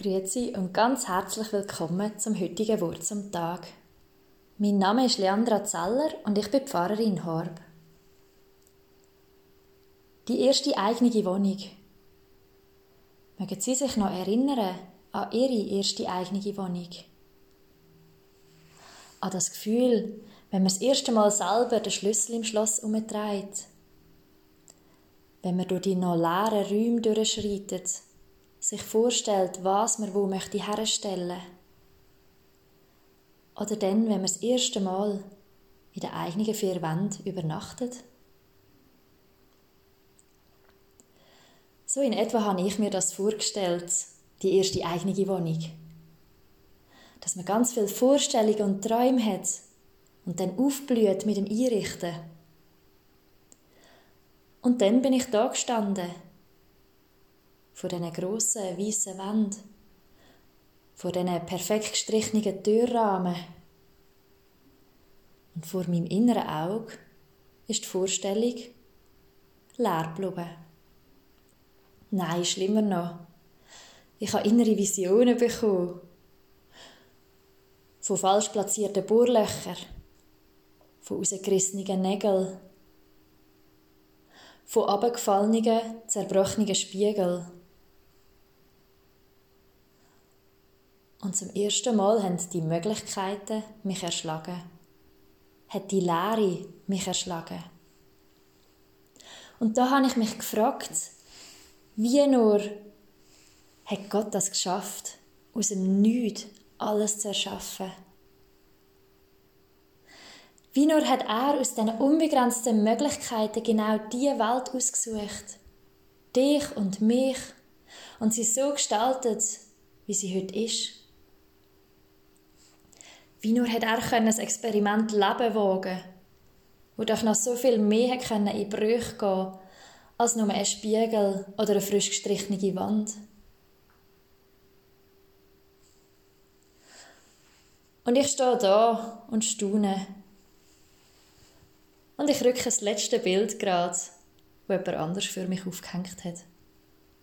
Grüezi und ganz herzlich willkommen zum heutigen Wort zum Tag. Mein Name ist Leandra Zeller und ich bin Pfarrerin in Horb. Die erste eigene Wohnung. Mögen Sie sich noch erinnern an Ihre erste eigene Wohnung? An das Gefühl, wenn man das erste Mal selber den Schlüssel im Schloss umdreht. Wenn man durch die noch leeren Räume durchschreitet sich vorstellt, was man wo möchte herstellen. Oder dann, wenn man das erste Mal in der eigenen vier Wänden übernachtet. So in etwa habe ich mir das vorgestellt, die erste eigene Wohnung. Dass man ganz viel Vorstellungen und Träume hat und dann aufblüht mit dem Einrichten. Und dann bin ich da gestanden vor diesen grossen, weißen Wänden, vor diesen perfekt gestrichenen Türrahmen. Und vor meinem inneren Auge ist die Vorstellung leer geblieben. Nein, schlimmer noch. Ich habe innere Visionen bekommen. Von falsch platzierten Bohrlöchern, von rausgerissenen Nägeln, von abgefallenen, zerbrochenen Spiegeln Und zum ersten Mal haben die Möglichkeiten mich erschlagen. Hat die Lehre mich erschlagen. Und da habe ich mich gefragt, wie nur hat Gott das geschafft, aus dem Nichts alles zu erschaffen? Wie nur hat er aus diesen unbegrenzten Möglichkeiten genau diese Welt ausgesucht? Dich und mich und sie so gestaltet, wie sie heute ist. Wie nur hat er ein Experiment Leben wagen wo doch noch so viel mehr können in Brüche gehen als nur ein Spiegel oder eine frisch gestrichene Wand. Und ich stehe da und staune. Und ich rücke das letzte Bild gerade, wo jemand anders für mich aufgehängt hat.